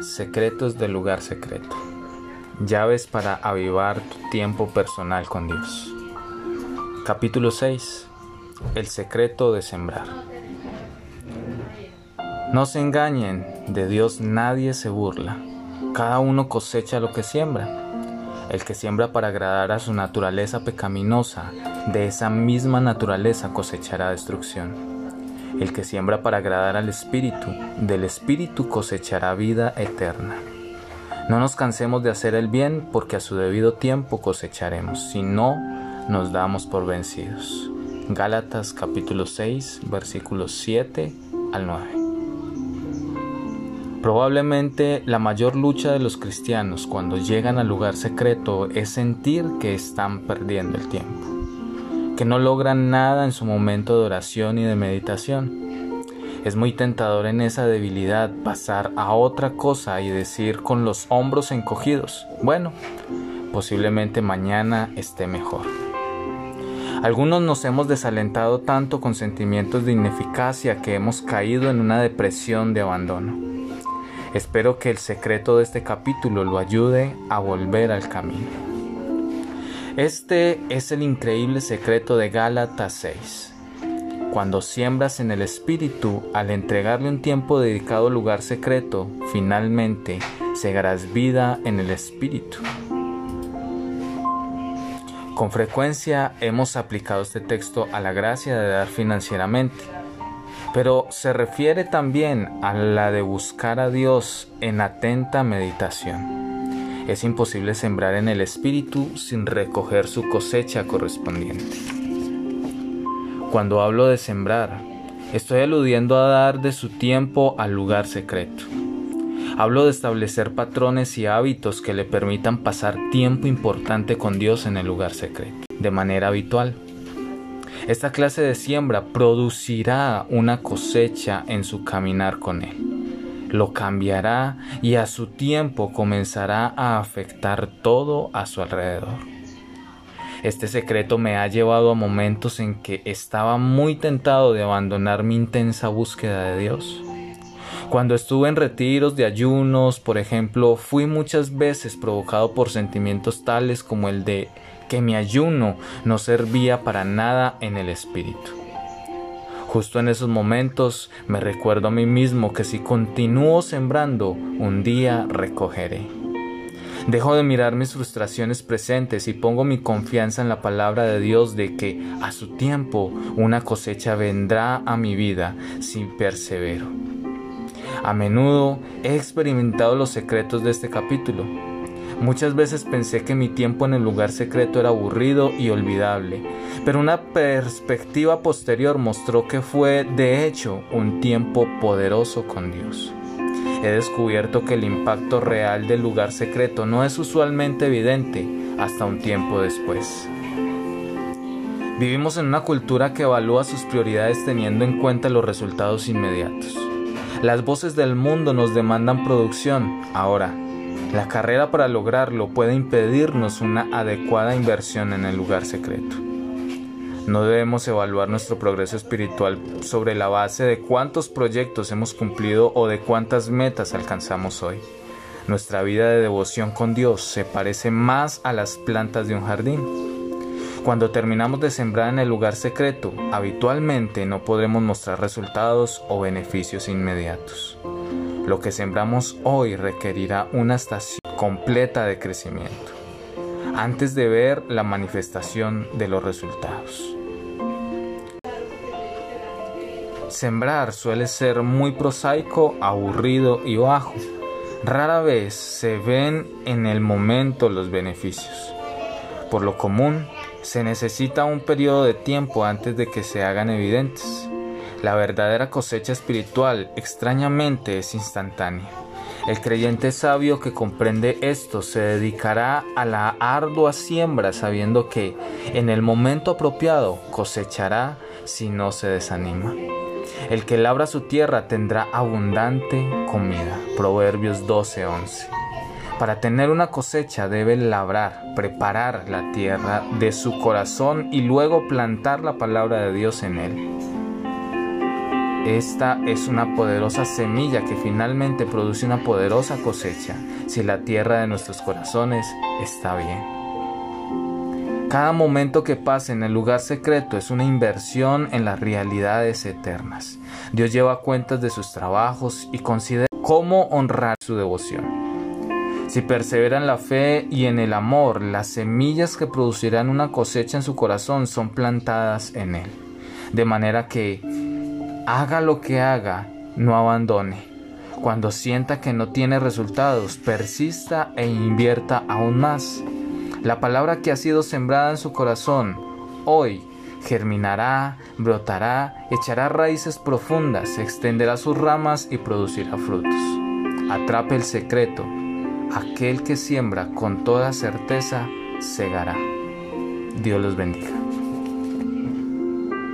Secretos del lugar secreto. Llaves para avivar tu tiempo personal con Dios. Capítulo 6. El secreto de sembrar. No se engañen, de Dios nadie se burla. Cada uno cosecha lo que siembra. El que siembra para agradar a su naturaleza pecaminosa, de esa misma naturaleza cosechará destrucción. El que siembra para agradar al Espíritu, del Espíritu cosechará vida eterna. No nos cansemos de hacer el bien, porque a su debido tiempo cosecharemos, si no nos damos por vencidos. Gálatas capítulo 6, versículos 7 al 9. Probablemente la mayor lucha de los cristianos cuando llegan al lugar secreto es sentir que están perdiendo el tiempo que no logran nada en su momento de oración y de meditación. Es muy tentador en esa debilidad pasar a otra cosa y decir con los hombros encogidos, bueno, posiblemente mañana esté mejor. Algunos nos hemos desalentado tanto con sentimientos de ineficacia que hemos caído en una depresión de abandono. Espero que el secreto de este capítulo lo ayude a volver al camino. Este es el increíble secreto de Gálatas 6. Cuando siembras en el Espíritu, al entregarle un tiempo dedicado al lugar secreto, finalmente segarás vida en el Espíritu. Con frecuencia hemos aplicado este texto a la gracia de dar financieramente, pero se refiere también a la de buscar a Dios en atenta meditación. Es imposible sembrar en el espíritu sin recoger su cosecha correspondiente. Cuando hablo de sembrar, estoy aludiendo a dar de su tiempo al lugar secreto. Hablo de establecer patrones y hábitos que le permitan pasar tiempo importante con Dios en el lugar secreto, de manera habitual. Esta clase de siembra producirá una cosecha en su caminar con Él lo cambiará y a su tiempo comenzará a afectar todo a su alrededor. Este secreto me ha llevado a momentos en que estaba muy tentado de abandonar mi intensa búsqueda de Dios. Cuando estuve en retiros de ayunos, por ejemplo, fui muchas veces provocado por sentimientos tales como el de que mi ayuno no servía para nada en el espíritu. Justo en esos momentos me recuerdo a mí mismo que si continúo sembrando, un día recogeré. Dejo de mirar mis frustraciones presentes y pongo mi confianza en la palabra de Dios de que a su tiempo una cosecha vendrá a mi vida si persevero. A menudo he experimentado los secretos de este capítulo Muchas veces pensé que mi tiempo en el lugar secreto era aburrido y olvidable, pero una perspectiva posterior mostró que fue de hecho un tiempo poderoso con Dios. He descubierto que el impacto real del lugar secreto no es usualmente evidente hasta un tiempo después. Vivimos en una cultura que evalúa sus prioridades teniendo en cuenta los resultados inmediatos. Las voces del mundo nos demandan producción ahora, la carrera para lograrlo puede impedirnos una adecuada inversión en el lugar secreto. No debemos evaluar nuestro progreso espiritual sobre la base de cuántos proyectos hemos cumplido o de cuántas metas alcanzamos hoy. Nuestra vida de devoción con Dios se parece más a las plantas de un jardín. Cuando terminamos de sembrar en el lugar secreto, habitualmente no podremos mostrar resultados o beneficios inmediatos. Lo que sembramos hoy requerirá una estación completa de crecimiento antes de ver la manifestación de los resultados. Sembrar suele ser muy prosaico, aburrido y bajo. Rara vez se ven en el momento los beneficios. Por lo común, se necesita un periodo de tiempo antes de que se hagan evidentes. La verdadera cosecha espiritual extrañamente es instantánea. El creyente sabio que comprende esto se dedicará a la ardua siembra sabiendo que en el momento apropiado cosechará si no se desanima. El que labra su tierra tendrá abundante comida. Proverbios 12:11. Para tener una cosecha debe labrar, preparar la tierra de su corazón y luego plantar la palabra de Dios en él. Esta es una poderosa semilla que finalmente produce una poderosa cosecha si la tierra de nuestros corazones está bien. Cada momento que pasa en el lugar secreto es una inversión en las realidades eternas. Dios lleva cuentas de sus trabajos y considera cómo honrar su devoción. Si persevera en la fe y en el amor, las semillas que producirán una cosecha en su corazón son plantadas en él. De manera que haga lo que haga, no abandone. Cuando sienta que no tiene resultados, persista e invierta aún más. La palabra que ha sido sembrada en su corazón, hoy, germinará, brotará, echará raíces profundas, extenderá sus ramas y producirá frutos. Atrape el secreto. Aquel que siembra con toda certeza, segará. Dios los bendiga.